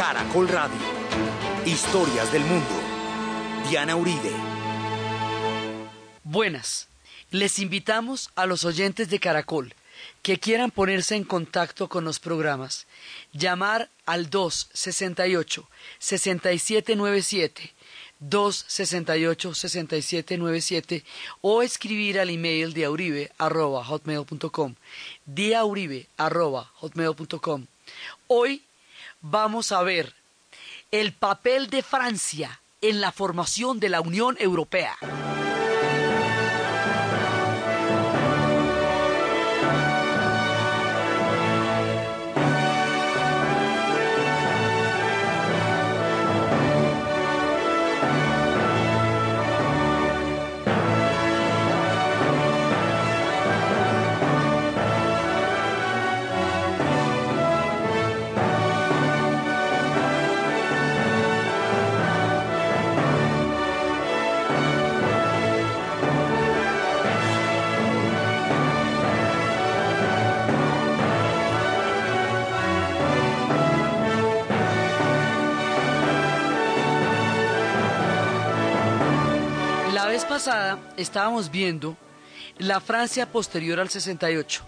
Caracol Radio. Historias del mundo. Diana Uribe. Buenas. Les invitamos a los oyentes de Caracol que quieran ponerse en contacto con los programas, llamar al 268 6797 268-6797 o escribir al email diauribe arroba hotmail.com hotmail.com Hoy vamos a ver el papel de Francia en la formación de la Unión Europea. Pasada estábamos viendo la Francia posterior al 68.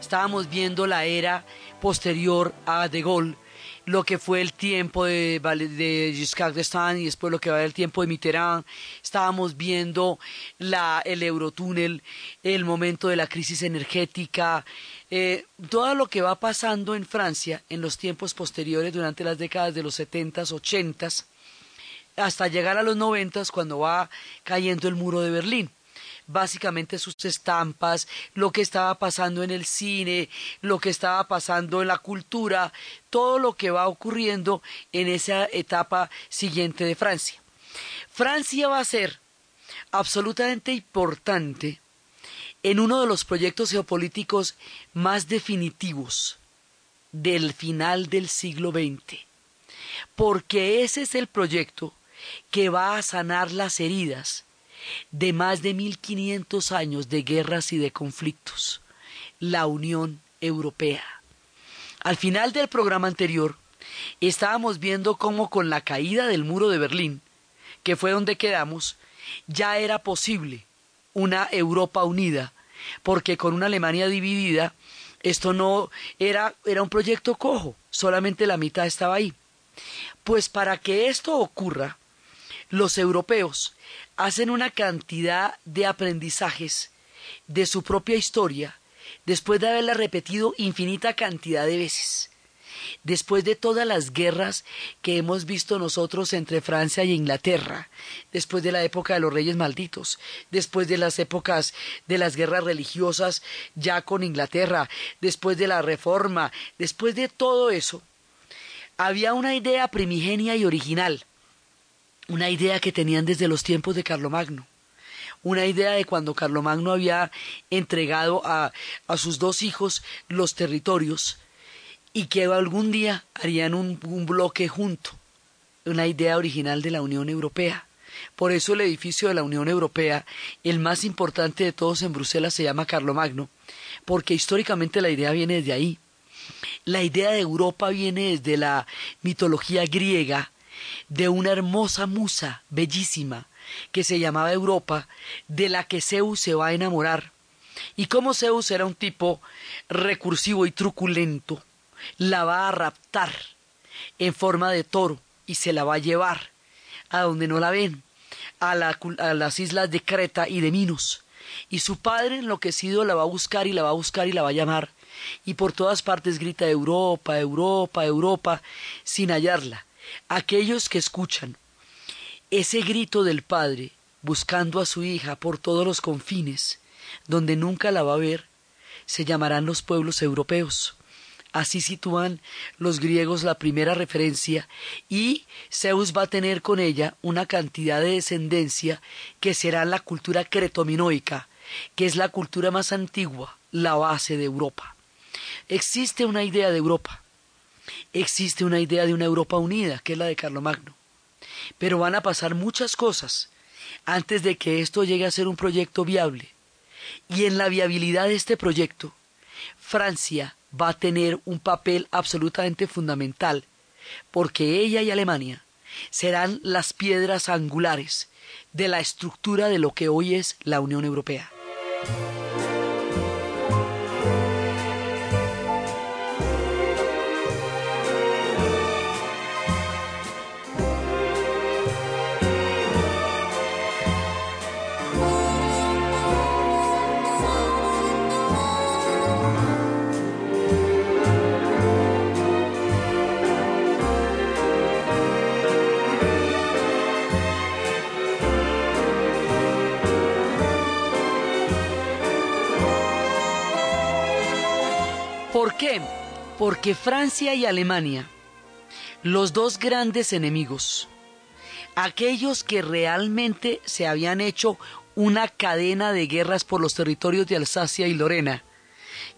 Estábamos viendo la era posterior a De Gaulle, lo que fue el tiempo de, de Giscard d'Estaing y después lo que va el tiempo de Mitterrand. Estábamos viendo la, el eurotúnel, el momento de la crisis energética, eh, todo lo que va pasando en Francia en los tiempos posteriores durante las décadas de los 70s, 80s hasta llegar a los noventas cuando va cayendo el muro de Berlín. Básicamente sus estampas, lo que estaba pasando en el cine, lo que estaba pasando en la cultura, todo lo que va ocurriendo en esa etapa siguiente de Francia. Francia va a ser absolutamente importante en uno de los proyectos geopolíticos más definitivos del final del siglo XX, porque ese es el proyecto que va a sanar las heridas de más de 1500 años de guerras y de conflictos, la Unión Europea. Al final del programa anterior, estábamos viendo cómo con la caída del muro de Berlín, que fue donde quedamos, ya era posible una Europa unida, porque con una Alemania dividida, esto no era, era un proyecto cojo, solamente la mitad estaba ahí. Pues para que esto ocurra, los europeos hacen una cantidad de aprendizajes de su propia historia después de haberla repetido infinita cantidad de veces. Después de todas las guerras que hemos visto nosotros entre Francia e Inglaterra, después de la época de los reyes malditos, después de las épocas de las guerras religiosas ya con Inglaterra, después de la reforma, después de todo eso, había una idea primigenia y original una idea que tenían desde los tiempos de Carlomagno, una idea de cuando Carlomagno había entregado a, a sus dos hijos los territorios y que algún día harían un, un bloque junto, una idea original de la Unión Europea. Por eso el edificio de la Unión Europea, el más importante de todos en Bruselas, se llama Carlomagno, porque históricamente la idea viene desde ahí. La idea de Europa viene desde la mitología griega, de una hermosa musa bellísima que se llamaba Europa, de la que Zeus se va a enamorar. Y como Zeus era un tipo recursivo y truculento, la va a raptar en forma de toro y se la va a llevar a donde no la ven, a, a las islas de Creta y de Minos. Y su padre enloquecido la va a buscar y la va a buscar y la va a llamar. Y por todas partes grita Europa, Europa, Europa, sin hallarla aquellos que escuchan ese grito del Padre buscando a su hija por todos los confines, donde nunca la va a ver, se llamarán los pueblos europeos. Así sitúan los griegos la primera referencia y Zeus va a tener con ella una cantidad de descendencia que será la cultura cretominoica, que es la cultura más antigua, la base de Europa. Existe una idea de Europa, existe una idea de una Europa unida, que es la de Carlomagno. Pero van a pasar muchas cosas antes de que esto llegue a ser un proyecto viable. Y en la viabilidad de este proyecto, Francia va a tener un papel absolutamente fundamental, porque ella y Alemania serán las piedras angulares de la estructura de lo que hoy es la Unión Europea. Porque Francia y Alemania, los dos grandes enemigos, aquellos que realmente se habían hecho una cadena de guerras por los territorios de Alsacia y Lorena,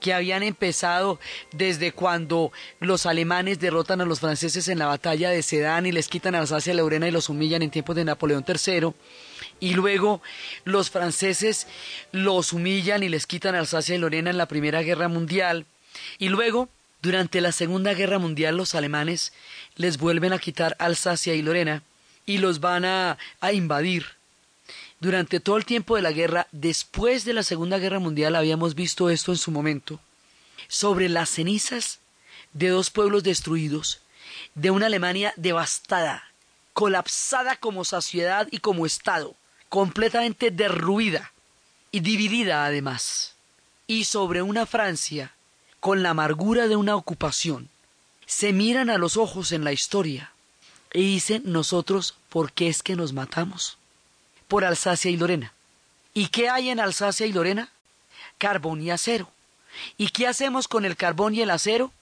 que habían empezado desde cuando los alemanes derrotan a los franceses en la batalla de Sedan y les quitan Alsacia y Lorena y los humillan en tiempos de Napoleón III, y luego los franceses los humillan y les quitan Alsacia y Lorena en la Primera Guerra Mundial, y luego, durante la Segunda Guerra Mundial, los alemanes les vuelven a quitar Alsacia y Lorena y los van a, a invadir. Durante todo el tiempo de la guerra, después de la Segunda Guerra Mundial, habíamos visto esto en su momento, sobre las cenizas de dos pueblos destruidos, de una Alemania devastada, colapsada como sociedad y como Estado, completamente derruida y dividida además, y sobre una Francia con la amargura de una ocupación, se miran a los ojos en la historia y dicen nosotros, ¿por qué es que nos matamos? Por Alsacia y Lorena. ¿Y qué hay en Alsacia y Lorena? Carbón y acero. ¿Y qué hacemos con el carbón y el acero?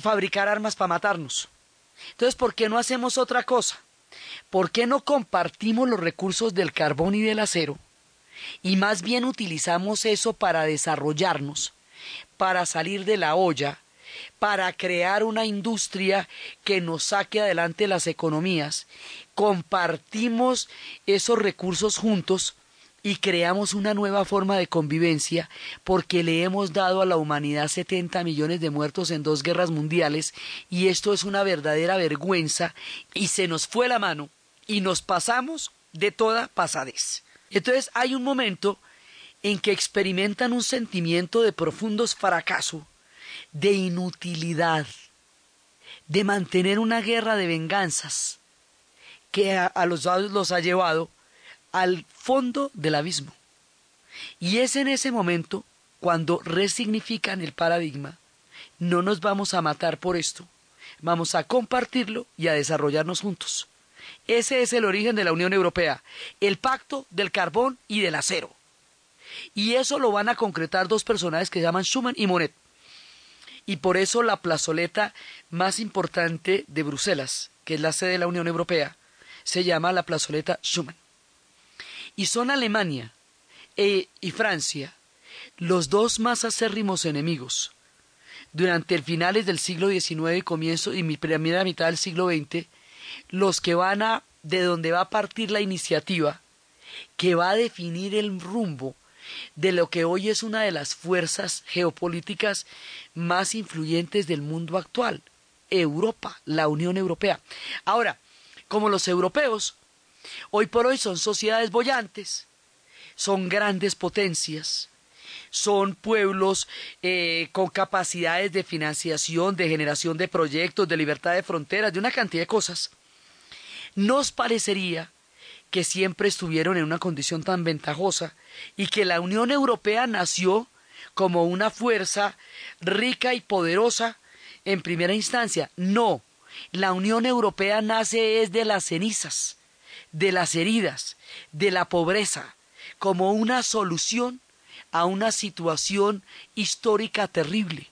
Fabricar armas para matarnos. Entonces, ¿por qué no hacemos otra cosa? ¿Por qué no compartimos los recursos del carbón y del acero? Y más bien utilizamos eso para desarrollarnos para salir de la olla, para crear una industria que nos saque adelante las economías, compartimos esos recursos juntos y creamos una nueva forma de convivencia porque le hemos dado a la humanidad 70 millones de muertos en dos guerras mundiales y esto es una verdadera vergüenza y se nos fue la mano y nos pasamos de toda pasadez. Entonces hay un momento en que experimentan un sentimiento de profundos fracaso, de inutilidad, de mantener una guerra de venganzas que a, los lados los ha llevado al fondo del abismo. Y es en ese momento cuando resignifican el paradigma, no nos vamos a matar por esto, vamos a compartirlo y a desarrollarnos juntos. Ese es el origen de la Unión Europea, el pacto del carbón y del acero. Y eso lo van a concretar dos personajes que se llaman Schuman y Monet. Y por eso la plazoleta más importante de Bruselas, que es la sede de la Unión Europea, se llama la plazoleta Schuman. Y son Alemania e, y Francia los dos más acérrimos enemigos. Durante el finales del siglo XIX y comienzo y mi primera mitad del siglo XX, los que van a de donde va a partir la iniciativa que va a definir el rumbo de lo que hoy es una de las fuerzas geopolíticas más influyentes del mundo actual, Europa, la Unión Europea. Ahora, como los europeos, hoy por hoy son sociedades bollantes, son grandes potencias, son pueblos eh, con capacidades de financiación, de generación de proyectos, de libertad de fronteras, de una cantidad de cosas, nos parecería que siempre estuvieron en una condición tan ventajosa y que la Unión Europea nació como una fuerza rica y poderosa en primera instancia. No, la Unión Europea nace es de las cenizas, de las heridas, de la pobreza, como una solución a una situación histórica terrible.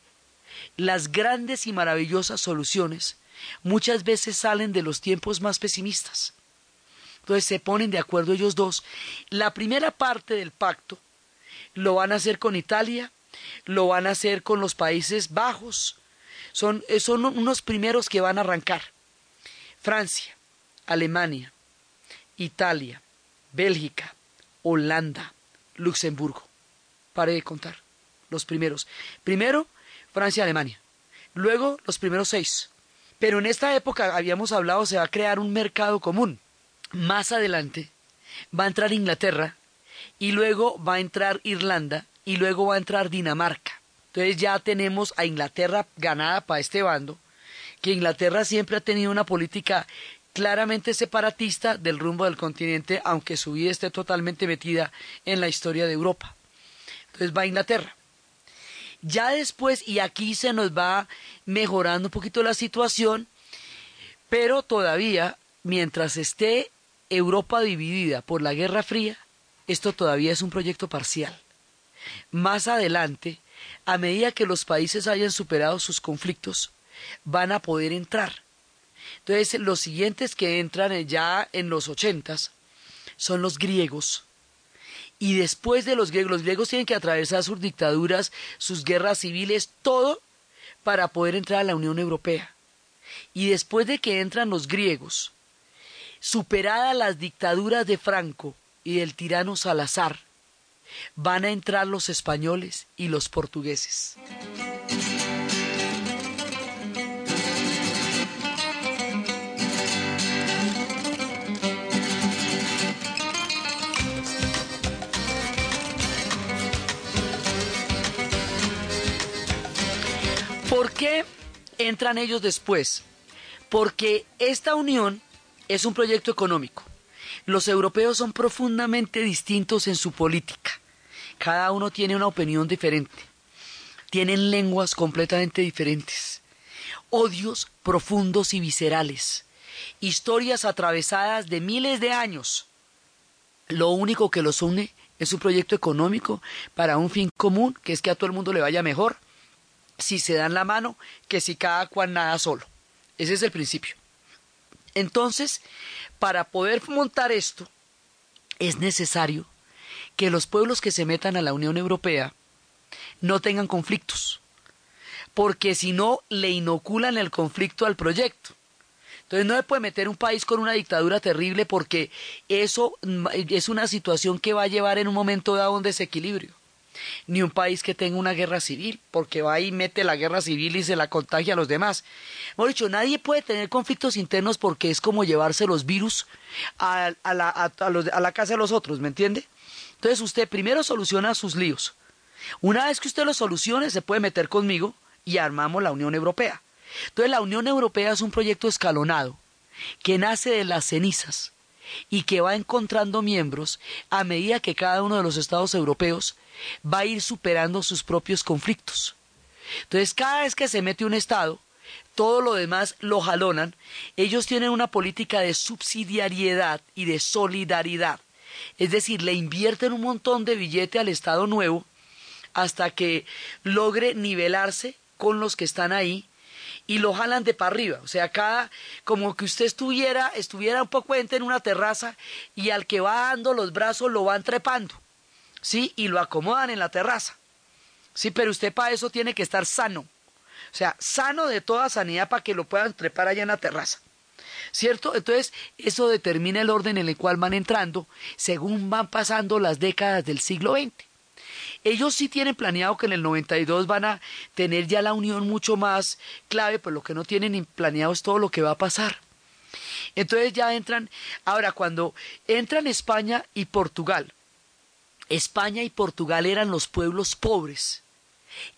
Las grandes y maravillosas soluciones muchas veces salen de los tiempos más pesimistas. Entonces se ponen de acuerdo ellos dos. La primera parte del pacto lo van a hacer con Italia, lo van a hacer con los Países Bajos. Son, eh, son unos primeros que van a arrancar. Francia, Alemania, Italia, Bélgica, Holanda, Luxemburgo. Pare de contar. Los primeros. Primero, Francia, Alemania. Luego, los primeros seis. Pero en esta época, habíamos hablado, se va a crear un mercado común. Más adelante va a entrar Inglaterra y luego va a entrar Irlanda y luego va a entrar Dinamarca. Entonces ya tenemos a Inglaterra ganada para este bando, que Inglaterra siempre ha tenido una política claramente separatista del rumbo del continente, aunque su vida esté totalmente metida en la historia de Europa. Entonces va a Inglaterra. Ya después, y aquí se nos va mejorando un poquito la situación, pero todavía, mientras esté Europa dividida por la Guerra Fría, esto todavía es un proyecto parcial. Más adelante, a medida que los países hayan superado sus conflictos, van a poder entrar. Entonces, los siguientes que entran ya en los ochentas son los griegos. Y después de los griegos, los griegos tienen que atravesar sus dictaduras, sus guerras civiles, todo para poder entrar a la Unión Europea. Y después de que entran los griegos, superadas las dictaduras de Franco y del tirano Salazar, van a entrar los españoles y los portugueses. ¿Por qué entran ellos después? Porque esta unión es un proyecto económico. Los europeos son profundamente distintos en su política. Cada uno tiene una opinión diferente. Tienen lenguas completamente diferentes. Odios profundos y viscerales. Historias atravesadas de miles de años. Lo único que los une es un proyecto económico para un fin común, que es que a todo el mundo le vaya mejor si se dan la mano que si cada cual nada solo. Ese es el principio. Entonces, para poder montar esto, es necesario que los pueblos que se metan a la Unión Europea no tengan conflictos, porque si no le inoculan el conflicto al proyecto. Entonces no se puede meter un país con una dictadura terrible porque eso es una situación que va a llevar en un momento dado un desequilibrio ni un país que tenga una guerra civil, porque va y mete la guerra civil y se la contagia a los demás. Hemos dicho, nadie puede tener conflictos internos porque es como llevarse los virus a, la, a la casa de los otros, ¿me entiende? Entonces usted primero soluciona sus líos. Una vez que usted los solucione, se puede meter conmigo y armamos la Unión Europea. Entonces la Unión Europea es un proyecto escalonado que nace de las cenizas y que va encontrando miembros a medida que cada uno de los estados europeos va a ir superando sus propios conflictos. Entonces, cada vez que se mete un estado, todo lo demás lo jalonan, ellos tienen una política de subsidiariedad y de solidaridad. Es decir, le invierten un montón de billete al Estado nuevo hasta que logre nivelarse con los que están ahí y lo jalan de para arriba. O sea, cada, como que usted estuviera, estuviera un poco en una terraza y al que va dando los brazos lo van trepando, ¿sí? Y lo acomodan en la terraza. Sí, pero usted para eso tiene que estar sano. O sea, sano de toda sanidad para que lo puedan trepar allá en la terraza. ¿Cierto? Entonces, eso determina el orden en el cual van entrando según van pasando las décadas del siglo XX. Ellos sí tienen planeado que en el 92 van a tener ya la unión mucho más clave, pero lo que no tienen planeado es todo lo que va a pasar. Entonces ya entran, ahora cuando entran España y Portugal, España y Portugal eran los pueblos pobres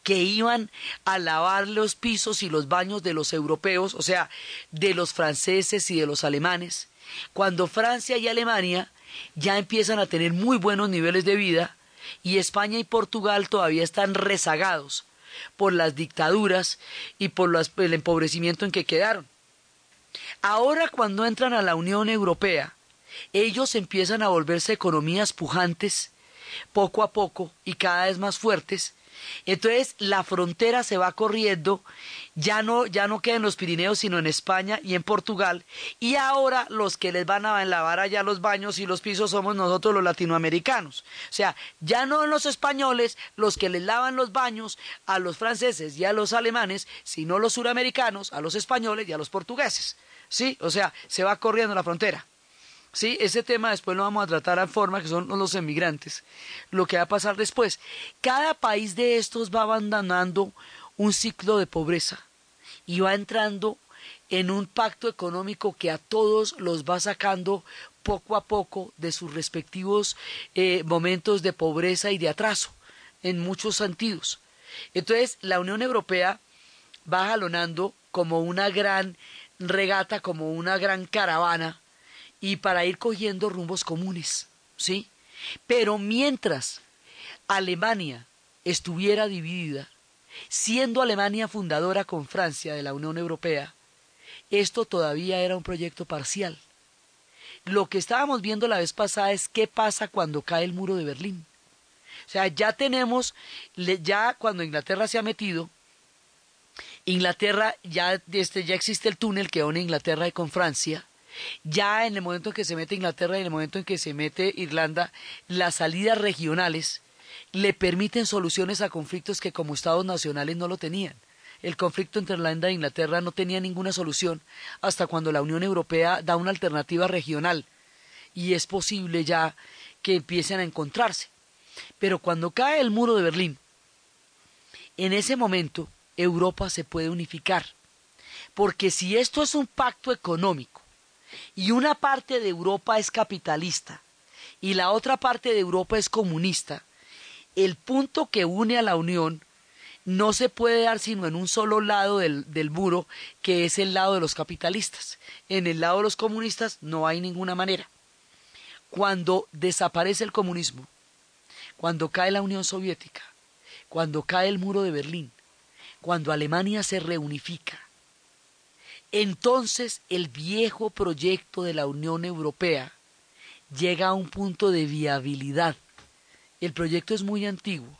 que iban a lavar los pisos y los baños de los europeos, o sea, de los franceses y de los alemanes, cuando Francia y Alemania ya empiezan a tener muy buenos niveles de vida, y España y Portugal todavía están rezagados por las dictaduras y por el empobrecimiento en que quedaron. Ahora cuando entran a la Unión Europea, ellos empiezan a volverse economías pujantes poco a poco y cada vez más fuertes entonces la frontera se va corriendo, ya no, ya no queda en los Pirineos, sino en España y en Portugal, y ahora los que les van a lavar allá los baños y los pisos somos nosotros los latinoamericanos. O sea, ya no los españoles los que les lavan los baños a los franceses y a los alemanes, sino los suramericanos, a los españoles y a los portugueses. ¿Sí? O sea, se va corriendo la frontera. Sí, ese tema después lo vamos a tratar en forma que son los emigrantes. Lo que va a pasar después. Cada país de estos va abandonando un ciclo de pobreza y va entrando en un pacto económico que a todos los va sacando poco a poco de sus respectivos eh, momentos de pobreza y de atraso, en muchos sentidos. Entonces, la Unión Europea va jalonando como una gran regata, como una gran caravana, y para ir cogiendo rumbos comunes, ¿sí? Pero mientras Alemania estuviera dividida, siendo Alemania fundadora con Francia de la Unión Europea, esto todavía era un proyecto parcial. Lo que estábamos viendo la vez pasada es qué pasa cuando cae el muro de Berlín. O sea, ya tenemos, ya cuando Inglaterra se ha metido, Inglaterra ya, este, ya existe el túnel que une Inglaterra y con Francia. Ya en el momento en que se mete Inglaterra y en el momento en que se mete Irlanda, las salidas regionales le permiten soluciones a conflictos que como estados nacionales no lo tenían. El conflicto entre Irlanda e Inglaterra no tenía ninguna solución hasta cuando la Unión Europea da una alternativa regional y es posible ya que empiecen a encontrarse. Pero cuando cae el muro de Berlín, en ese momento Europa se puede unificar. Porque si esto es un pacto económico y una parte de Europa es capitalista y la otra parte de Europa es comunista, el punto que une a la Unión no se puede dar sino en un solo lado del, del, muro, que es el lado de los capitalistas. En el lado de los comunistas no hay ninguna manera. Cuando desaparece el comunismo, cuando cae la Unión Soviética, cuando cae el muro de Berlín, cuando Alemania se reunifica, entonces el viejo proyecto de la Unión Europea llega a un punto de viabilidad. El proyecto es muy antiguo,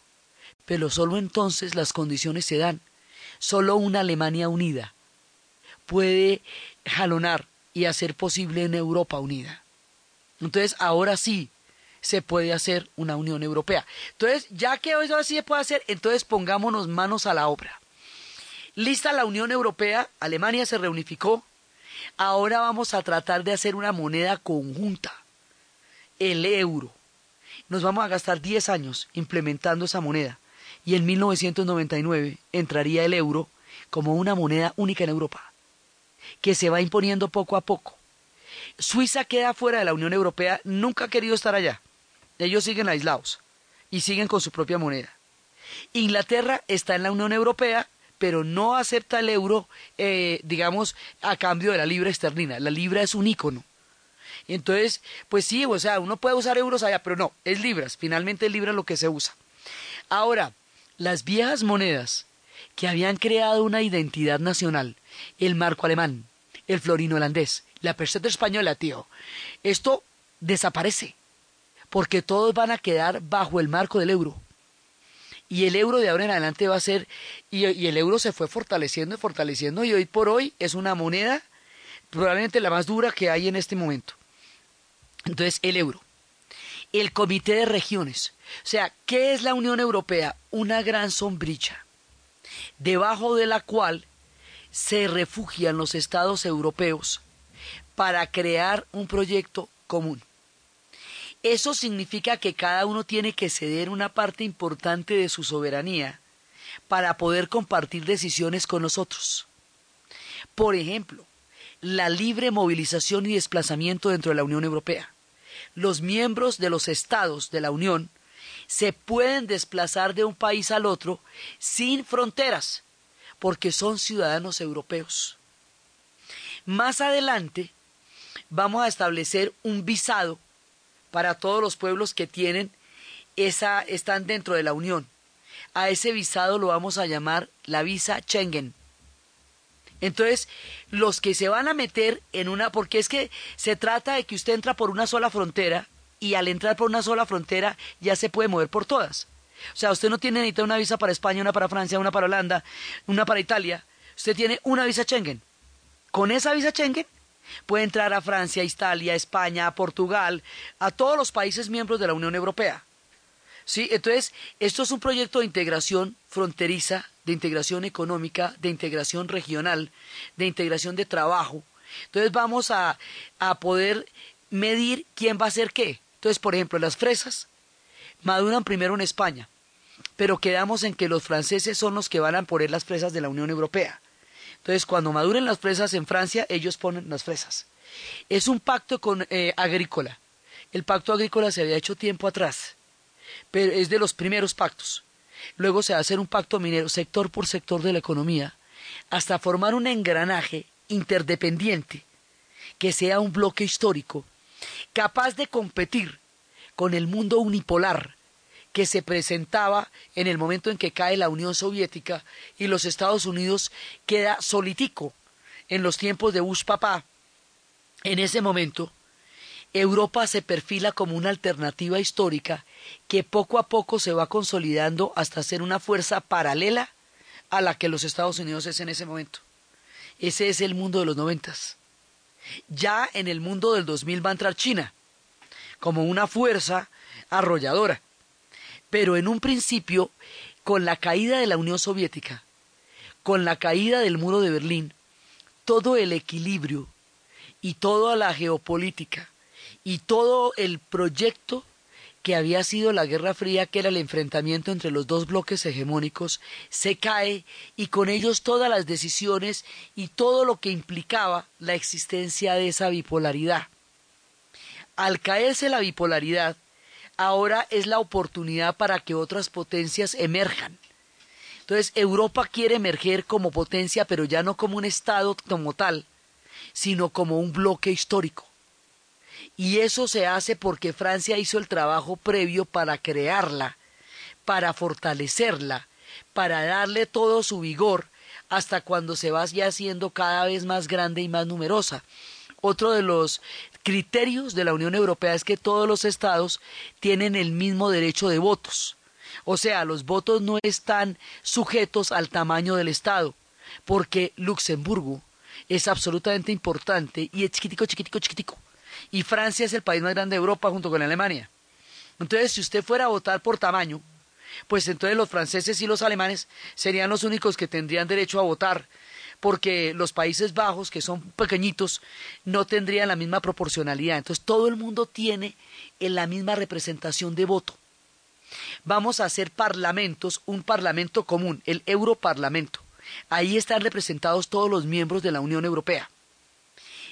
pero solo entonces las condiciones se dan. Solo una Alemania unida puede jalonar y hacer posible una Europa unida. Entonces, ahora sí se puede hacer una Unión Europea. Entonces, ya que ahora sí se puede hacer, entonces pongámonos manos a la obra. Lista la Unión Europea, Alemania se reunificó. Ahora vamos a tratar de hacer una moneda conjunta, el euro. Nos vamos a gastar 10 años implementando esa moneda y en 1999 entraría el euro como una moneda única en Europa, que se va imponiendo poco a poco. Suiza queda fuera de la Unión Europea, nunca ha querido estar allá. Ellos siguen aislados y siguen con su propia moneda. Inglaterra está en la Unión Europea pero no acepta el euro, eh, digamos, a cambio de la libra esterlina. La libra es un ícono. Entonces, pues sí, o sea, uno puede usar euros allá, pero no, es libras. Finalmente es libra lo que se usa. Ahora, las viejas monedas que habían creado una identidad nacional, el marco alemán, el florino holandés, la peseta española, tío, esto desaparece, porque todos van a quedar bajo el marco del euro y el euro de ahora en adelante va a ser, y, el euro se fue fortaleciendo y fortaleciendo y hoy por hoy es una moneda probablemente la más dura que hay en este momento. Entonces, el euro. El Comité de Regiones. O sea, ¿qué es la Unión Europea? Una gran sombrilla, debajo de la cual se refugian los estados europeos para crear un proyecto común. Eso significa que cada uno tiene que ceder una parte importante de su soberanía para poder compartir decisiones con nosotros. Por ejemplo, la libre movilización y desplazamiento dentro de la Unión Europea. Los miembros de los estados de la Unión se pueden desplazar de un país al otro sin fronteras, porque son ciudadanos europeos. Más adelante vamos a establecer un visado para todos los pueblos que tienen esa están dentro de la Unión. A ese visado lo vamos a llamar la visa Schengen. Entonces, los que se van a meter en una, porque es que se trata de que usted entra por una sola frontera y al entrar por una sola frontera ya se puede mover por todas. O sea, usted no tiene ni una visa para España, una para Francia, una para Holanda, una para Italia. Usted tiene una visa Schengen. Con esa visa Schengen Puede entrar a Francia, Italia, España, a Portugal, a todos los países miembros de la Unión Europea. ¿Sí? Entonces, esto es un proyecto de integración fronteriza, de integración económica, de integración regional, de integración de trabajo. Entonces vamos a, a poder medir quién va a hacer qué. Entonces, por ejemplo, las fresas maduran primero en España, pero quedamos en que los franceses son los que van a poner las fresas de la Unión Europea. Entonces, cuando maduren las fresas en Francia, ellos ponen las fresas. Es un pacto con, eh, agrícola. El pacto agrícola se había hecho tiempo atrás, pero es de los primeros pactos. Luego se va a hacer un pacto minero, sector por sector de la economía, hasta formar un engranaje interdependiente que sea un bloque histórico capaz de competir con el mundo unipolar que se presentaba en el momento en que cae la Unión Soviética y los Estados Unidos queda solitico en los tiempos de Bush papá. En ese momento, Europa se perfila como una alternativa histórica que poco a poco se va consolidando hasta ser una fuerza paralela a la que los Estados Unidos es en ese momento. Ese es el mundo de los noventas. Ya en el mundo del 2000 va a entrar China como una fuerza arrolladora. Pero en un principio, con la caída de la Unión Soviética, con la caída del muro de Berlín, todo el equilibrio y toda la geopolítica y todo el proyecto que había sido la Guerra Fría, que era el enfrentamiento entre los dos bloques hegemónicos, se cae y con ellos todas las decisiones y todo lo que implicaba la existencia de esa bipolaridad. Al caerse la bipolaridad, ahora es la oportunidad para que otras potencias emerjan. Entonces Europa quiere emerger como potencia, pero ya no como un Estado como tal, sino como un bloque histórico. Y eso se hace porque Francia hizo el trabajo previo para crearla, para fortalecerla, para darle todo su vigor hasta cuando se vaya haciendo cada vez más grande y más numerosa. Otro de los criterios de la Unión Europea es que todos los estados tienen el mismo derecho de votos. O sea, los votos no están sujetos al tamaño del estado, porque Luxemburgo es absolutamente importante y es chiquitico, chiquitico, chiquitico y Francia es el país más grande de Europa junto con Alemania. Entonces, si usted fuera a votar por tamaño, pues entonces los franceses y los alemanes serían los únicos que tendrían derecho a votar, porque los Países Bajos, que son pequeñitos, no tendrían la misma proporcionalidad. Entonces, todo el mundo tiene la misma representación de voto. Vamos a hacer parlamentos, un parlamento común, el Europarlamento. Ahí están representados todos los miembros de la Unión Europea.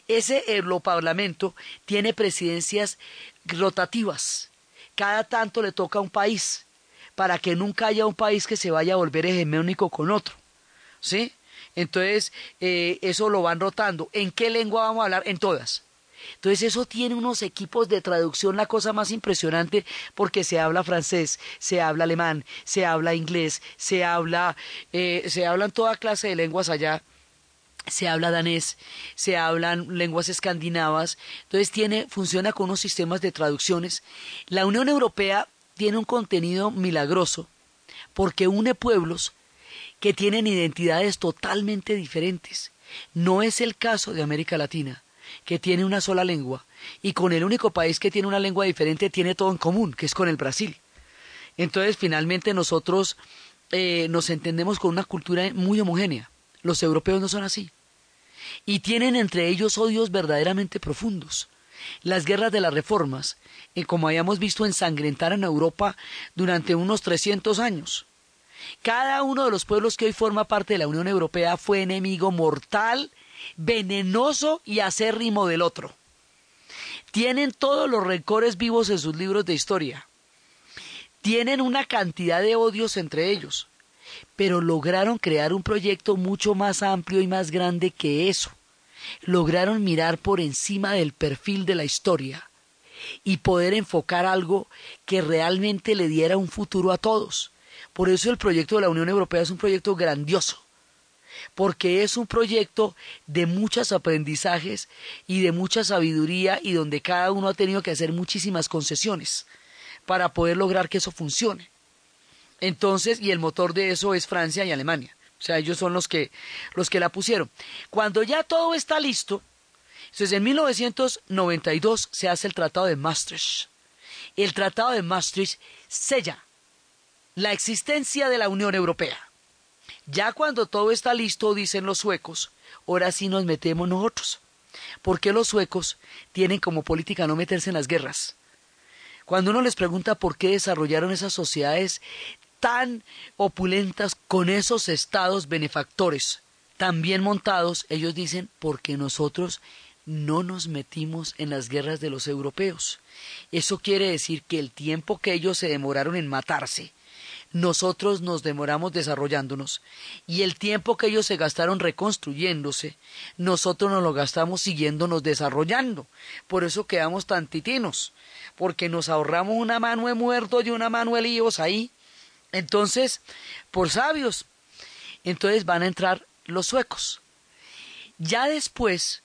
Ese Europarlamento tiene presidencias rotativas. Cada tanto le toca a un país, para que nunca haya un país que se vaya a volver hegemónico con otro. ¿Sí? Entonces, eh, eso lo van rotando. ¿En qué lengua vamos a hablar? En todas. Entonces eso tiene unos equipos de traducción, la cosa más impresionante, porque se habla francés, se habla alemán, se habla inglés, se habla, eh, se hablan toda clase de lenguas allá se habla danés, se hablan lenguas escandinavas, entonces tiene, funciona con unos sistemas de traducciones. La Unión Europea tiene un contenido milagroso porque une pueblos que tienen identidades totalmente diferentes. No es el caso de América Latina, que tiene una sola lengua, y con el único país que tiene una lengua diferente tiene todo en común, que es con el Brasil. Entonces, finalmente nosotros eh, nos entendemos con una cultura muy homogénea. Los europeos no son así y tienen entre ellos odios verdaderamente profundos. Las guerras de las reformas, eh, como hayamos visto, ensangrentaron a Europa durante unos 300 años. Cada uno de los pueblos que hoy forma parte de la Unión Europea fue enemigo mortal, venenoso y acérrimo del otro. Tienen todos los rencores vivos en sus libros de historia. Tienen una cantidad de odios entre ellos pero lograron crear un proyecto mucho más amplio y más grande que eso. Lograron mirar por encima del perfil de la historia y poder enfocar algo que realmente le diera un futuro a todos. Por eso el proyecto de la Unión Europea es un proyecto grandioso, porque es un proyecto de muchos aprendizajes y de mucha sabiduría y donde cada uno ha tenido que hacer muchísimas concesiones para poder lograr que eso funcione. Entonces, y el motor de eso es Francia y Alemania. O sea, ellos son los que, los que la pusieron. Cuando ya todo está listo, entonces en 1992 se hace el Tratado de Maastricht. El Tratado de Maastricht sella la existencia de la Unión Europea. Ya cuando todo está listo, dicen los suecos, ahora sí nos metemos nosotros. Porque los suecos tienen como política no meterse en las guerras. Cuando uno les pregunta por qué desarrollaron esas sociedades tan opulentas con esos estados benefactores también montados, ellos dicen, porque nosotros no nos metimos en las guerras de los europeos. Eso quiere decir que el tiempo que ellos se demoraron en matarse, nosotros nos demoramos desarrollándonos y el tiempo que ellos se gastaron reconstruyéndose, nosotros nos lo gastamos siguiéndonos desarrollando. Por eso quedamos tantitinos, porque nos ahorramos una mano de muertos y una mano de líos ahí. Entonces, por sabios, entonces van a entrar los suecos. Ya después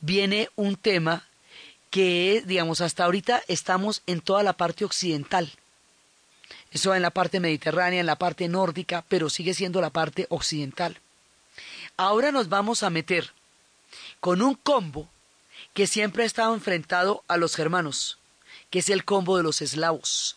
viene un tema que, digamos, hasta ahorita estamos en toda la parte occidental eso en la parte mediterránea, en la parte nórdica, pero sigue siendo la parte occidental. Ahora nos vamos a meter con un combo que siempre ha estado enfrentado a los germanos, que es el combo de los eslavos.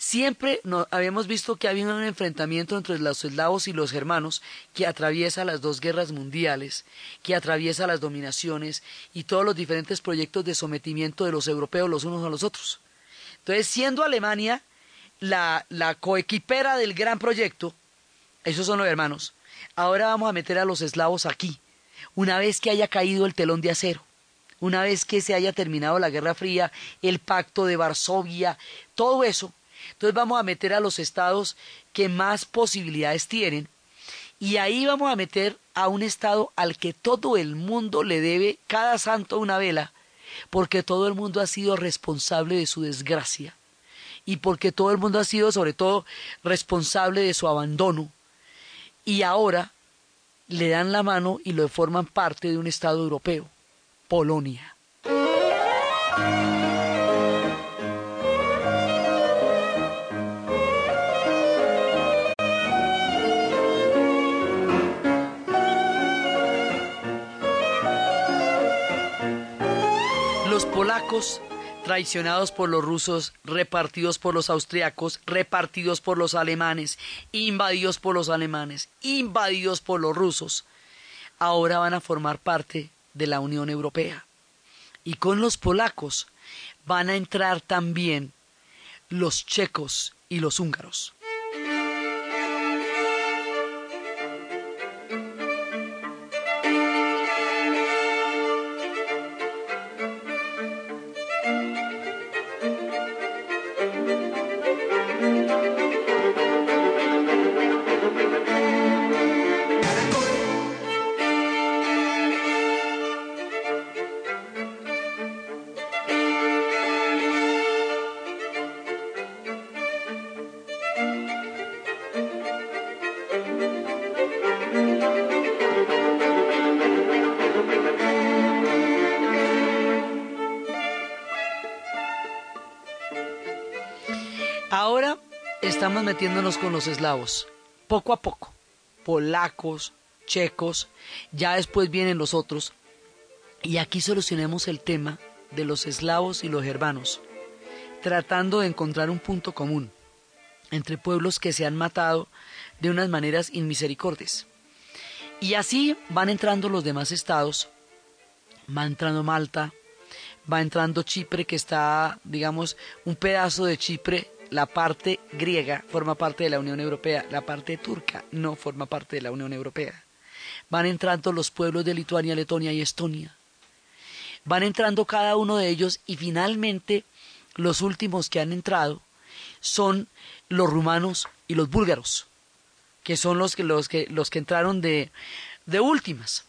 Siempre habíamos visto que había un enfrentamiento entre los eslavos y los germanos que atraviesa las dos guerras mundiales, que atraviesa las dominaciones y todos los diferentes proyectos de sometimiento de los europeos los unos a los otros. Entonces, siendo Alemania la, la coequipera del gran proyecto, esos son los hermanos, ahora vamos a meter a los eslavos aquí, una vez que haya caído el telón de acero, una vez que se haya terminado la Guerra Fría, el pacto de Varsovia, todo eso, entonces vamos a meter a los estados que más posibilidades tienen y ahí vamos a meter a un estado al que todo el mundo le debe cada santo una vela, porque todo el mundo ha sido responsable de su desgracia y porque todo el mundo ha sido sobre todo responsable de su abandono y ahora le dan la mano y lo forman parte de un Estado europeo, Polonia. Los polacos traicionados por los rusos, repartidos por los austriacos, repartidos por los alemanes, invadidos por los alemanes, invadidos por los rusos, ahora van a formar parte de la Unión Europea. Y con los polacos van a entrar también los checos y los húngaros. Con los eslavos, poco a poco, polacos, checos, ya después vienen los otros, y aquí solucionemos el tema de los eslavos y los germanos, tratando de encontrar un punto común entre pueblos que se han matado de unas maneras inmisericordes. Y así van entrando los demás estados, va entrando Malta, va entrando Chipre, que está, digamos, un pedazo de Chipre la parte griega forma parte de la Unión Europea, la parte turca no forma parte de la Unión Europea. Van entrando los pueblos de Lituania, Letonia y Estonia. Van entrando cada uno de ellos y finalmente los últimos que han entrado son los rumanos y los búlgaros, que son los que, los que, los que entraron de, de últimas.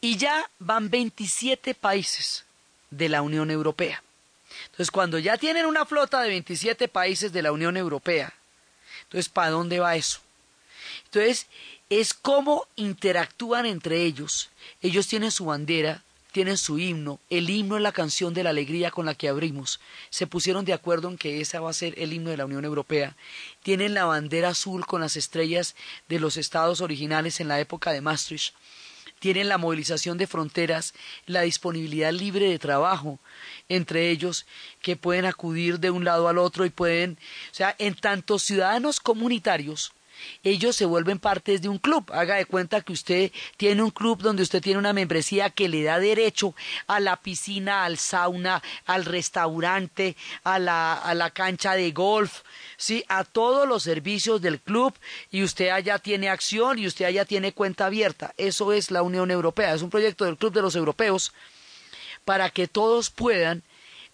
Y ya van 27 países de la Unión Europea. Entonces, cuando ya tienen una flota de 27 países de la Unión Europea, entonces, ¿para dónde va eso? Entonces, es cómo interactúan entre ellos. Ellos tienen su bandera, tienen su himno. El himno es la canción de la alegría con la que abrimos. Se pusieron de acuerdo en que esa va a ser el himno de la Unión Europea. Tienen la bandera azul con las estrellas de los estados originales en la época de Maastricht tienen la movilización de fronteras, la disponibilidad libre de trabajo entre ellos, que pueden acudir de un lado al otro y pueden, o sea, en tanto ciudadanos comunitarios ellos se vuelven partes de un club. Haga de cuenta que usted tiene un club donde usted tiene una membresía que le da derecho a la piscina, al sauna, al restaurante, a la, a la cancha de golf, ¿sí? a todos los servicios del club y usted allá tiene acción y usted allá tiene cuenta abierta. Eso es la Unión Europea, es un proyecto del Club de los Europeos para que todos puedan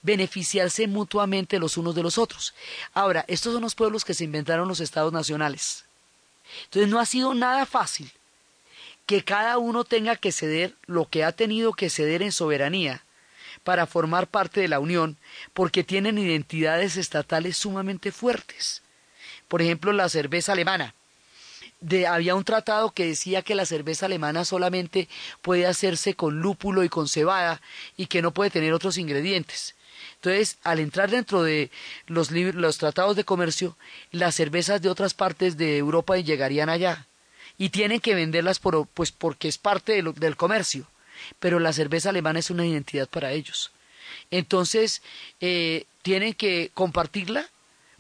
beneficiarse mutuamente los unos de los otros. Ahora, estos son los pueblos que se inventaron los estados nacionales. Entonces no ha sido nada fácil que cada uno tenga que ceder lo que ha tenido que ceder en soberanía para formar parte de la Unión, porque tienen identidades estatales sumamente fuertes. Por ejemplo, la cerveza alemana. había un tratado que decía que la cerveza alemana solamente puede hacerse con lúpulo y con cebada y que no puede tener otros ingredientes. Entonces, al entrar dentro de los, los tratados de comercio, las cervezas de otras partes de Europa llegarían allá y tienen que venderlas por, pues porque es parte del comercio. Pero la cerveza alemana es una identidad para ellos. Entonces, eh, tienen que compartirla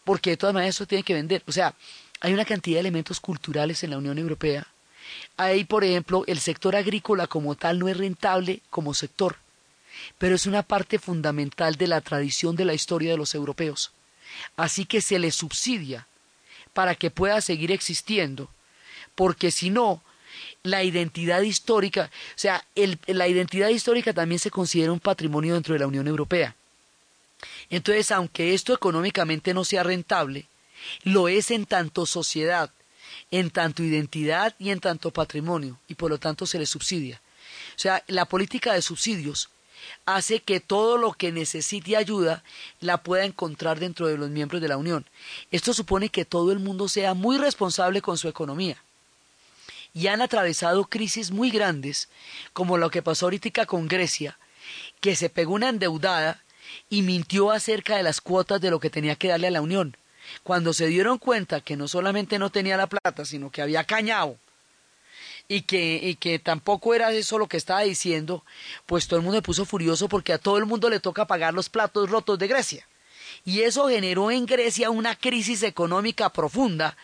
porque de todas maneras eso tiene que vender. O sea, hay una cantidad de elementos culturales en la Unión Europea. Hay, por ejemplo, el sector agrícola como tal no es rentable como sector pero es una parte fundamental de la tradición de la historia de los europeos. Así que se le subsidia para que pueda seguir existiendo, porque si no, la identidad histórica, o sea, la identidad histórica también se considera un patrimonio dentro de la Unión Europea. Entonces, aunque esto económicamente no sea rentable, lo es en tanto sociedad, en tanto identidad y en tanto patrimonio, y por lo tanto se le subsidia. O sea, la política de subsidios hace que todo lo que necesite ayuda la pueda encontrar dentro de los miembros de la Unión. Esto supone que todo el mundo sea muy responsable con su economía. Y han atravesado crisis muy grandes, como lo que pasó ahorita con Grecia, que se pegó una endeudada y mintió acerca de las cuotas de lo que tenía que darle a la Unión. Cuando se dieron cuenta que no solamente no tenía la plata, sino que había cañado y que, y que tampoco era eso lo que estaba diciendo, pues todo el mundo se puso furioso porque a todo el mundo le toca pagar los platos rotos de Grecia. Y eso generó en Grecia una crisis económica profunda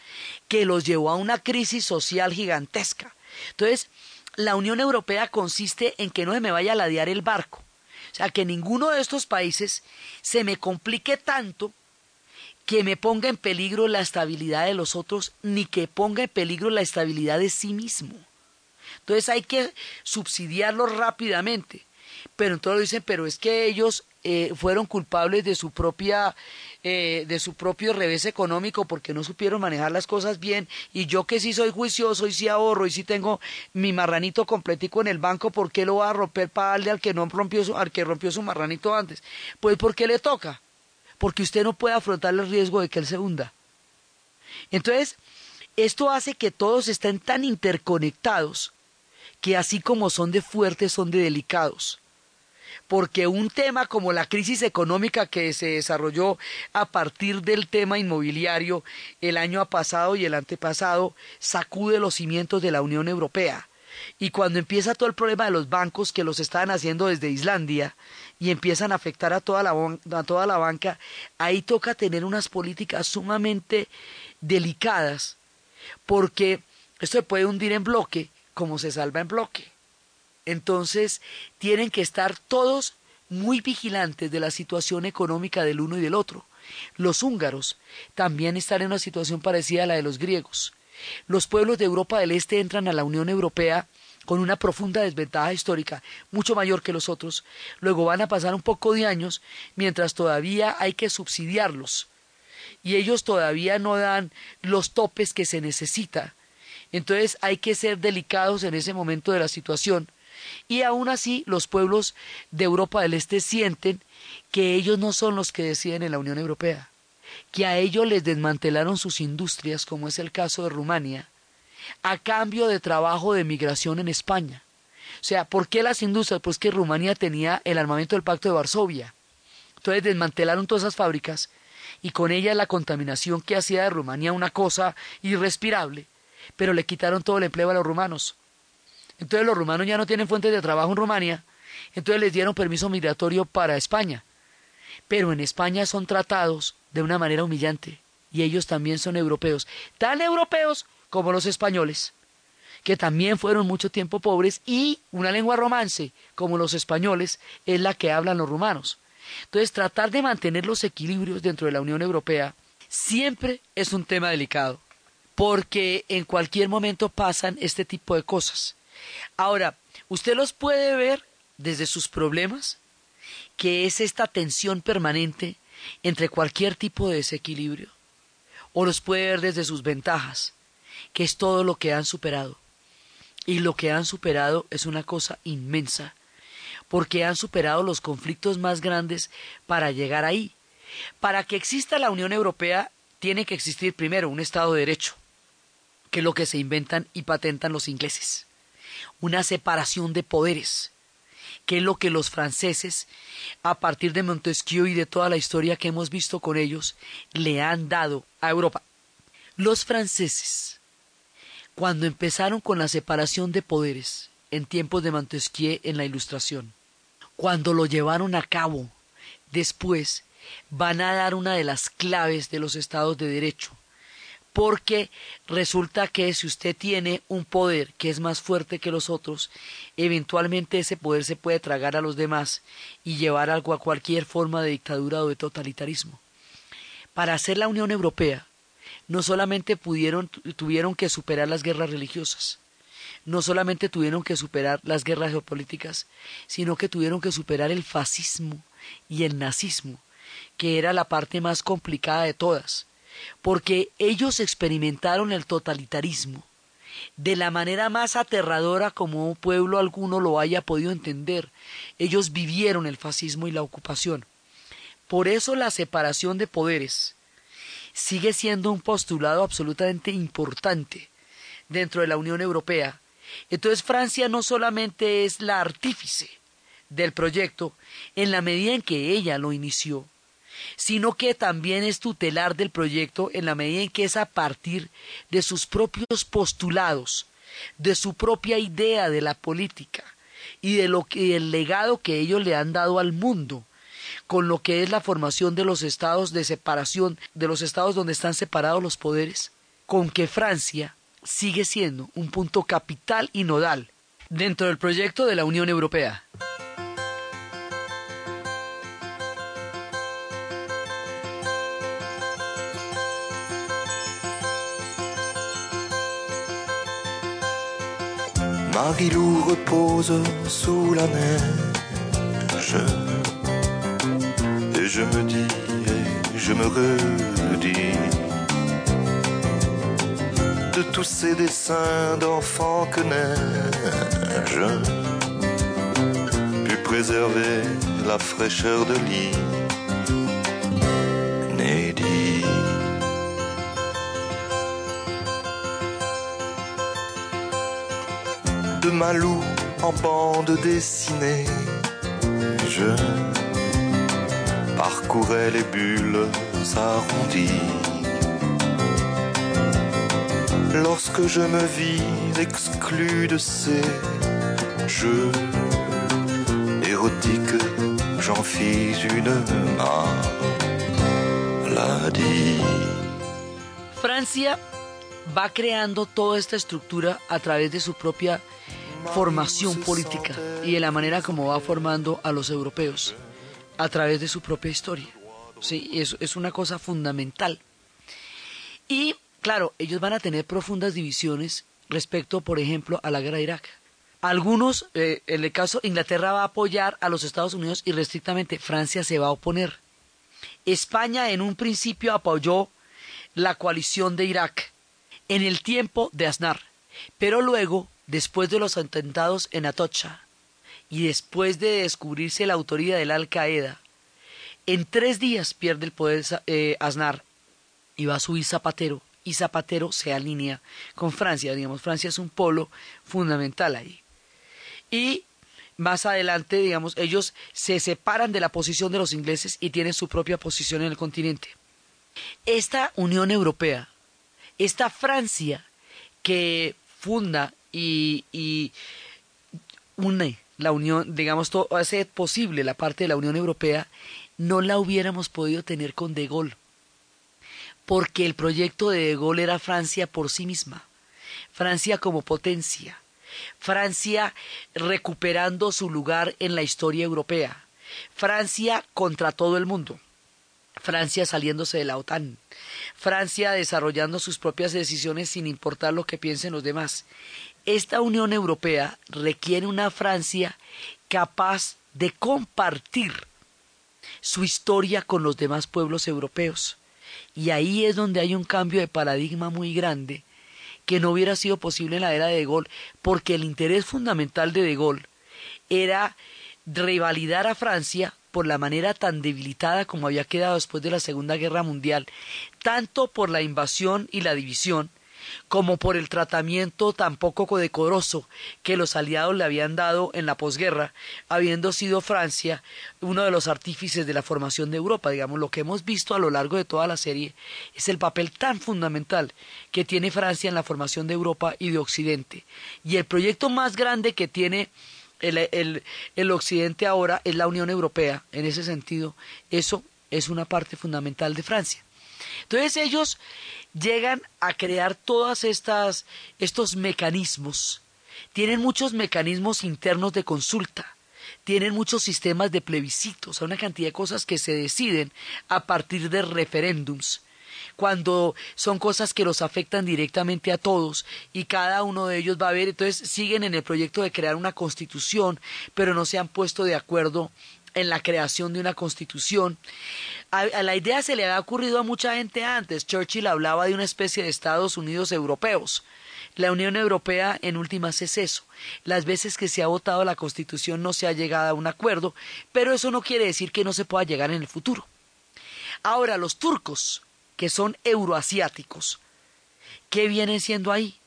que los llevó a una crisis social gigantesca. Entonces, la Unión Europea consiste en que no se me vaya a ladear el barco. O sea, que ninguno de estos países se me complique tanto que me ponga en peligro la estabilidad de los otros, ni que ponga en peligro la estabilidad de sí mismo. Entonces hay que subsidiarlo rápidamente. Pero entonces dicen, pero es que ellos eh, fueron culpables de su propia eh, de su propio revés económico porque no supieron manejar las cosas bien y yo que sí soy juicioso y sí ahorro y sí tengo mi marranito completico en el banco, ¿por qué lo va a romper para darle al que no rompió su, al que rompió su marranito antes? Pues porque le toca, porque usted no puede afrontar el riesgo de que él se hunda. Entonces, esto hace que todos estén tan interconectados que así como son de fuertes, son de delicados. Porque un tema como la crisis económica que se desarrolló a partir del tema inmobiliario el año pasado y el antepasado sacude los cimientos de la Unión Europea. Y cuando empieza todo el problema de los bancos que los estaban haciendo desde Islandia y empiezan a afectar a toda la, a toda la banca, ahí toca tener unas políticas sumamente delicadas, porque esto se puede hundir en bloque como se salva en bloque. Entonces, tienen que estar todos muy vigilantes de la situación económica del uno y del otro. Los húngaros también están en una situación parecida a la de los griegos. Los pueblos de Europa del Este entran a la Unión Europea con una profunda desventaja histórica, mucho mayor que los otros. Luego van a pasar un poco de años mientras todavía hay que subsidiarlos. Y ellos todavía no dan los topes que se necesita entonces hay que ser delicados en ese momento de la situación. Y aún así los pueblos de Europa del Este sienten que ellos no son los que deciden en la Unión Europea, que a ellos les desmantelaron sus industrias, como es el caso de Rumania, a cambio de trabajo de migración en España. O sea, ¿por qué las industrias? Pues que Rumania tenía el armamento del Pacto de Varsovia. Entonces desmantelaron todas esas fábricas y con ellas la contaminación que hacía de Rumania una cosa irrespirable pero le quitaron todo el empleo a los rumanos. Entonces los rumanos ya no tienen fuentes de trabajo en Rumania, entonces les dieron permiso migratorio para España. Pero en España son tratados de una manera humillante y ellos también son europeos, tan europeos como los españoles, que también fueron mucho tiempo pobres, y una lengua romance, como los españoles, es la que hablan los rumanos. Entonces, tratar de mantener los equilibrios dentro de la Unión Europea siempre es un tema delicado, porque en cualquier momento pasan este tipo de cosas. Ahora, usted los puede ver desde sus problemas, que es esta tensión permanente entre cualquier tipo de desequilibrio, o los puede ver desde sus ventajas, que es todo lo que han superado. Y lo que han superado es una cosa inmensa, porque han superado los conflictos más grandes para llegar ahí. Para que exista la Unión Europea tiene que existir primero un Estado de Derecho, que es lo que se inventan y patentan los ingleses, una separación de poderes, que es lo que los franceses, a partir de Montesquieu y de toda la historia que hemos visto con ellos, le han dado a Europa. Los franceses, cuando empezaron con la separación de poderes, en tiempos de Montesquieu en la Ilustración, cuando lo llevaron a cabo, después van a dar una de las claves de los estados de derecho, porque resulta que si usted tiene un poder que es más fuerte que los otros, eventualmente ese poder se puede tragar a los demás y llevar algo a cualquier forma de dictadura o de totalitarismo. Para hacer la Unión Europea, no solamente tuvieron que superar las guerras religiosas, no solamente tuvieron que superar las guerras geopolíticas, sino que tuvieron que superar el fascismo y el nazismo, que era la parte más complicada de todas porque ellos experimentaron el totalitarismo de la manera más aterradora como un pueblo alguno lo haya podido entender. Ellos vivieron el fascismo y la ocupación. Por eso la separación de poderes sigue siendo un postulado absolutamente importante dentro de la Unión Europea. Entonces Francia no solamente es la artífice del proyecto en la medida en que ella lo inició, sino que también es tutelar del proyecto en la medida en que es a partir de sus propios postulados, de su propia idea de la política y de lo que el legado que ellos le han dado al mundo con lo que es la formación de los estados de separación de los estados donde están separados los poderes, con que Francia sigue siendo un punto capital y nodal dentro del proyecto de la Unión Europea. Marilou repose sous la neige. Et je me dis, et je me redis de tous ces dessins d'enfants que neige pu préserver la fraîcheur de de Malou en bande dessinée. Je parcourais les bulles arrondies. Lorsque je me vis exclu de ces jeux érotiques, j'en fis une maladie. Francia va creando toda esta estructura a través de su propia formación política y de la manera como va formando a los europeos a través de su propia historia. Sí, eso es una cosa fundamental. Y claro, ellos van a tener profundas divisiones respecto, por ejemplo, a la guerra de Irak. Algunos, eh, en el caso, Inglaterra va a apoyar a los Estados Unidos y restrictamente Francia se va a oponer. España en un principio apoyó la coalición de Irak en el tiempo de Aznar, pero luego después de los atentados en Atocha y después de descubrirse la autoría del Al-Qaeda, en tres días pierde el poder eh, Aznar y va a subir Zapatero y Zapatero se alinea con Francia. Digamos, Francia es un polo fundamental ahí. Y más adelante, digamos, ellos se separan de la posición de los ingleses y tienen su propia posición en el continente. Esta Unión Europea, esta Francia que funda y, une la Unión, digamos, todo, hace posible la parte de la Unión Europea, no la hubiéramos podido tener con De Gaulle. porque el proyecto de De Gaulle era Francia por sí misma, Francia como potencia, Francia recuperando su lugar en la historia europea, Francia contra todo el mundo. Francia saliéndose de la OTAN, Francia desarrollando sus propias decisiones sin importar lo que piensen los demás. Esta Unión Europea requiere una Francia capaz de compartir su historia con los demás pueblos europeos. Y ahí es donde hay un cambio de paradigma muy grande que no hubiera sido posible en la era de De Gaulle, porque el interés fundamental de De Gaulle era revalidar a Francia por la manera tan debilitada como había quedado después de la Segunda Guerra Mundial, tanto por la invasión y la división, como por el tratamiento tan poco decoroso que los aliados le habían dado en la posguerra, habiendo sido Francia uno de los artífices de la formación de Europa. Digamos, lo que hemos visto a lo largo de toda la serie es el papel tan fundamental que tiene Francia en la formación de Europa y de Occidente. Y el proyecto más grande que tiene el, el Occidente ahora es la Unión Europea. En ese sentido, eso es una parte fundamental de Francia. Entonces ellos llegan a crear todas estas estos mecanismos. Tienen muchos mecanismos internos de consulta, tienen muchos sistemas de plebiscitos, una cantidad de cosas que se deciden a partir de referéndums cuando son cosas que los afectan directamente a todos y cada uno de ellos va a ver, entonces siguen en el proyecto de crear una constitución, pero no se han puesto de acuerdo en la creación de una constitución. A, la idea se le había ocurrido a mucha gente antes. Churchill hablaba de una especie de Estados Unidos europeos. La Unión Europea en últimas es eso. Las veces que se ha votado la Constitución no se ha llegado a un acuerdo, pero eso no quiere decir que no se pueda llegar en el futuro. Ahora, los turcos, que son euroasiáticos, ¿qué vienen siendo ahí?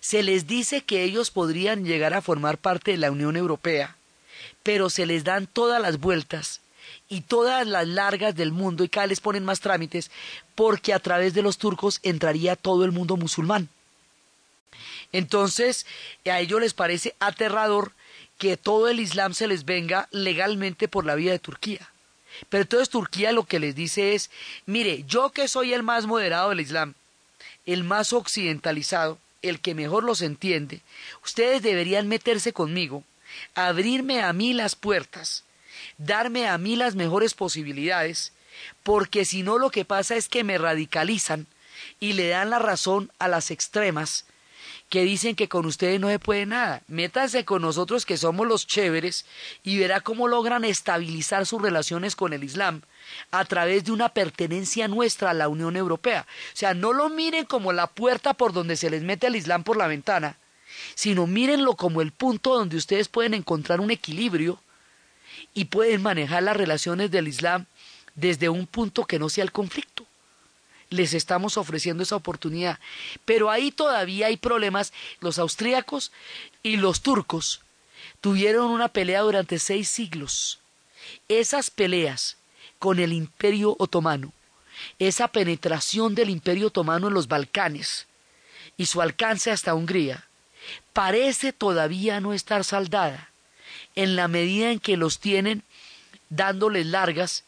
Se les dice que ellos podrían llegar a formar parte de la Unión Europea, pero se les dan todas las vueltas y todas las largas del mundo y cada les ponen más trámites porque a través de los turcos entraría todo el mundo musulmán. Entonces, a ellos les parece aterrador que todo el Islam se les venga legalmente por la vía de Turquía. Pero entonces Turquía lo que les dice es, mire, yo que soy el más moderado del Islam, el más occidentalizado, el que mejor los entiende, ustedes deberían meterse conmigo abrirme a mí las puertas, darme a mí las mejores posibilidades, porque si no lo que pasa es que me radicalizan y le dan la razón a las extremas que dicen que con ustedes no se puede nada. Métanse con nosotros que somos los chéveres y verá cómo logran estabilizar sus relaciones con el Islam a través de una pertenencia nuestra a la Unión Europea. O sea, no lo miren como la puerta por donde se les mete el Islam por la ventana, sino mírenlo como el punto donde ustedes pueden encontrar un equilibrio y pueden manejar las relaciones del Islam desde un punto que no sea el conflicto. Les estamos ofreciendo esa oportunidad. Pero ahí todavía hay problemas. Los austríacos y los turcos tuvieron una pelea durante seis siglos. Esas peleas con el imperio otomano, esa penetración del imperio otomano en los Balcanes y su alcance hasta Hungría, parece todavía no estar saldada en la medida en que los tienen dándoles largas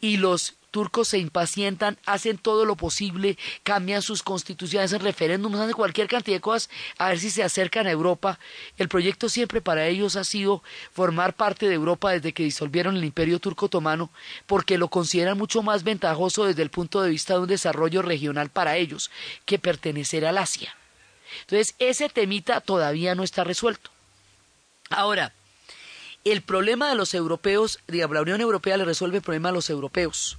y los turcos se impacientan, hacen todo lo posible, cambian sus constituciones, hacen referéndums, hacen cualquier cantidad de cosas a ver si se acercan a Europa. El proyecto siempre para ellos ha sido formar parte de Europa desde que disolvieron el imperio turco otomano, porque lo consideran mucho más ventajoso desde el punto de vista de un desarrollo regional para ellos que pertenecer al Asia. Entonces, ese temita todavía no está resuelto. Ahora, el problema de los europeos, digamos, la Unión Europea le resuelve el problema a los europeos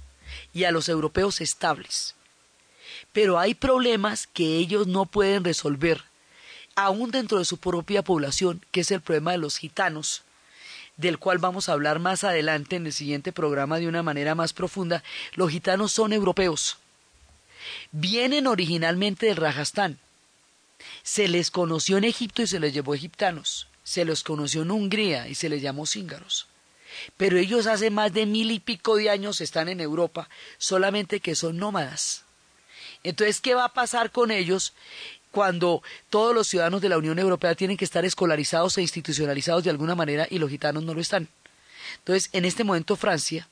y a los europeos estables. Pero hay problemas que ellos no pueden resolver, aún dentro de su propia población, que es el problema de los gitanos, del cual vamos a hablar más adelante en el siguiente programa de una manera más profunda. Los gitanos son europeos. Vienen originalmente del Rajastán, se les conoció en Egipto y se les llevó egiptanos. Se los conoció en Hungría y se les llamó cíngaros. Pero ellos hace más de mil y pico de años están en Europa, solamente que son nómadas. Entonces, ¿qué va a pasar con ellos cuando todos los ciudadanos de la Unión Europea tienen que estar escolarizados e institucionalizados de alguna manera y los gitanos no lo están? Entonces, en este momento Francia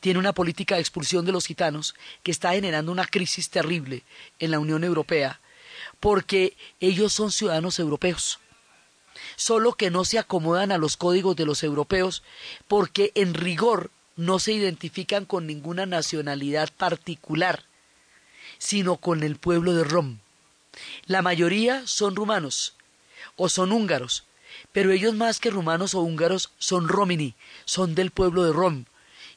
tiene una política de expulsión de los gitanos que está generando una crisis terrible en la Unión Europea, porque ellos son ciudadanos europeos, solo que no se acomodan a los códigos de los europeos, porque en rigor no se identifican con ninguna nacionalidad particular, sino con el pueblo de Rom. La mayoría son rumanos o son húngaros, pero ellos más que rumanos o húngaros son romini, son del pueblo de Rom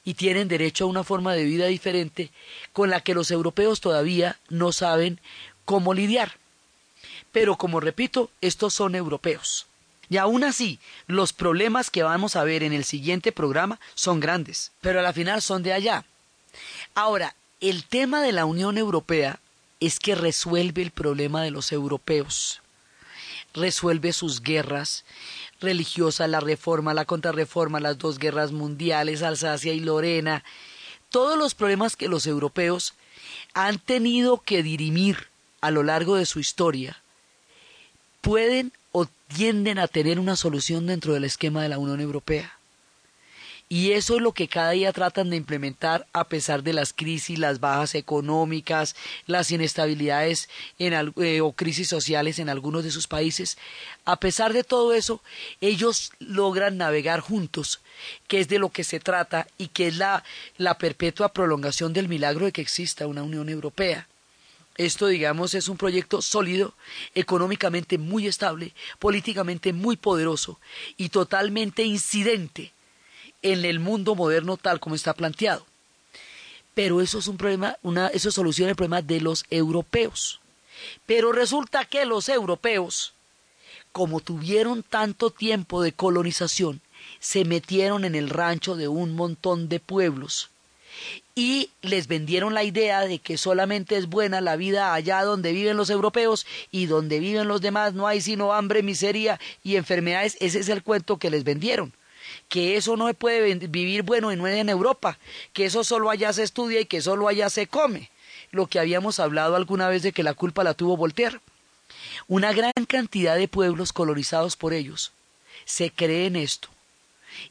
y tienen derecho a una forma de vida diferente con la que los europeos todavía no saben cómo lidiar. Pero como repito, estos son europeos. Y aún así, los problemas que vamos a ver en el siguiente programa son grandes, pero a la final son de allá. Ahora, el tema de la Unión Europea es que resuelve el problema de los europeos, resuelve sus guerras religiosas, la reforma, la contrarreforma, las dos guerras mundiales, Alsacia y Lorena, todos los problemas que los europeos han tenido que dirimir a lo largo de su historia, pueden o tienden a tener una solución dentro del esquema de la Unión Europea. Y eso es lo que cada día tratan de implementar a pesar de las crisis, las bajas económicas, las inestabilidades eh, o crisis sociales en algunos de sus países. A pesar de todo eso, ellos logran navegar juntos, que es de lo que se trata y que es la perpetua prolongación del milagro de que exista una Unión Europea. Esto, digamos, es un proyecto sólido, económicamente muy estable, políticamente muy poderoso y totalmente incidente en el mundo moderno tal como está planteado. Pero eso es un problema, una, eso soluciona el problema de los europeos. Pero resulta que los europeos, como tuvieron tanto tiempo de colonización, se metieron en el rancho de un montón de pueblos y les vendieron la idea de que solamente es buena la vida allá donde viven los europeos y donde viven los demás no hay sino hambre, miseria y enfermedades. Ese es el cuento que les vendieron. Que eso no se puede vivir bueno y no en Europa, que eso solo allá se estudia y que solo allá se come. Lo que habíamos hablado alguna vez de que la culpa la tuvo Voltaire. Una gran cantidad de pueblos colonizados por ellos se creen esto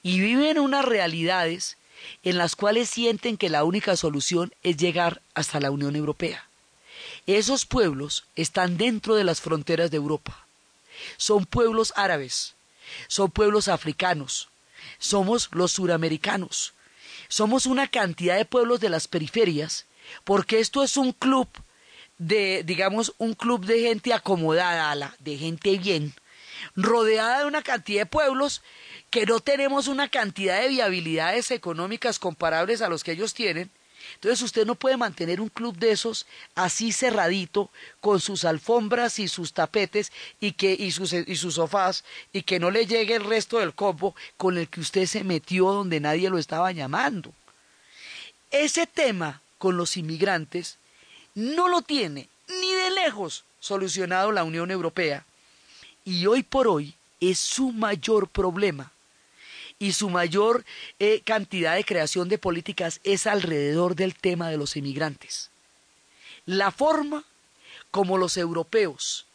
y viven unas realidades en las cuales sienten que la única solución es llegar hasta la Unión Europea. Esos pueblos están dentro de las fronteras de Europa. Son pueblos árabes, son pueblos africanos, somos los suramericanos, somos una cantidad de pueblos de las periferias, porque esto es un club de, digamos, un club de gente acomodada, de gente bien, rodeada de una cantidad de pueblos que no tenemos una cantidad de viabilidades económicas comparables a los que ellos tienen, entonces usted no puede mantener un club de esos así cerradito, con sus alfombras y sus tapetes y, que, y, sus, y sus sofás, y que no le llegue el resto del combo con el que usted se metió donde nadie lo estaba llamando. Ese tema con los inmigrantes no lo tiene ni de lejos solucionado la Unión Europea y hoy por hoy es su mayor problema y su mayor eh, cantidad de creación de políticas es alrededor del tema de los inmigrantes. La forma como los europeos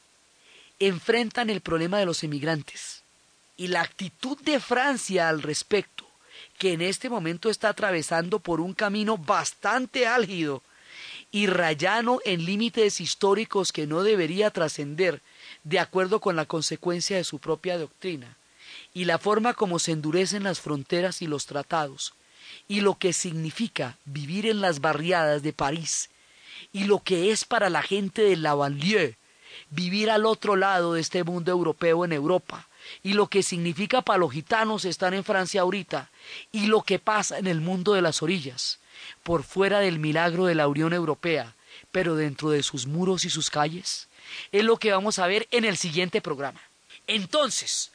enfrentan el problema de los inmigrantes y la actitud de Francia al respecto, que en este momento está atravesando por un camino bastante álgido y rayano en límites históricos que no debería trascender de acuerdo con la consecuencia de su propia doctrina, y la forma como se endurecen las fronteras y los tratados, y lo que significa vivir en las barriadas de París, y lo que es para la gente de la Banlieue vivir al otro lado de este mundo europeo en Europa, y lo que significa para los gitanos estar en Francia ahorita, y lo que pasa en el mundo de las orillas, por fuera del milagro de la Unión Europea, pero dentro de sus muros y sus calles, es lo que vamos a ver en el siguiente programa. Entonces,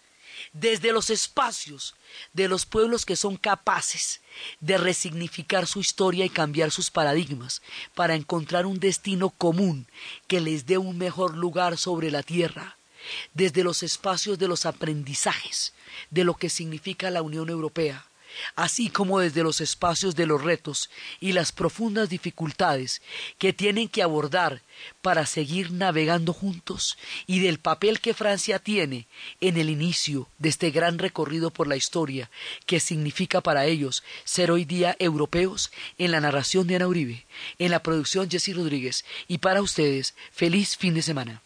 desde los espacios de los pueblos que son capaces de resignificar su historia y cambiar sus paradigmas para encontrar un destino común que les dé un mejor lugar sobre la tierra, desde los espacios de los aprendizajes de lo que significa la Unión Europea, así como desde los espacios de los retos y las profundas dificultades que tienen que abordar para seguir navegando juntos y del papel que Francia tiene en el inicio de este gran recorrido por la historia que significa para ellos ser hoy día europeos en la narración de Ana Uribe, en la producción Jesse Rodríguez y para ustedes feliz fin de semana.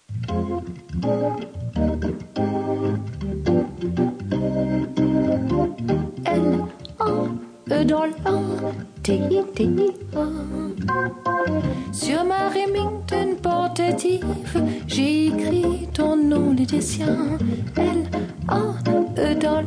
Dans Sur ma Remington portative, j'ai écrit ton nom, sien. L, A, E dans.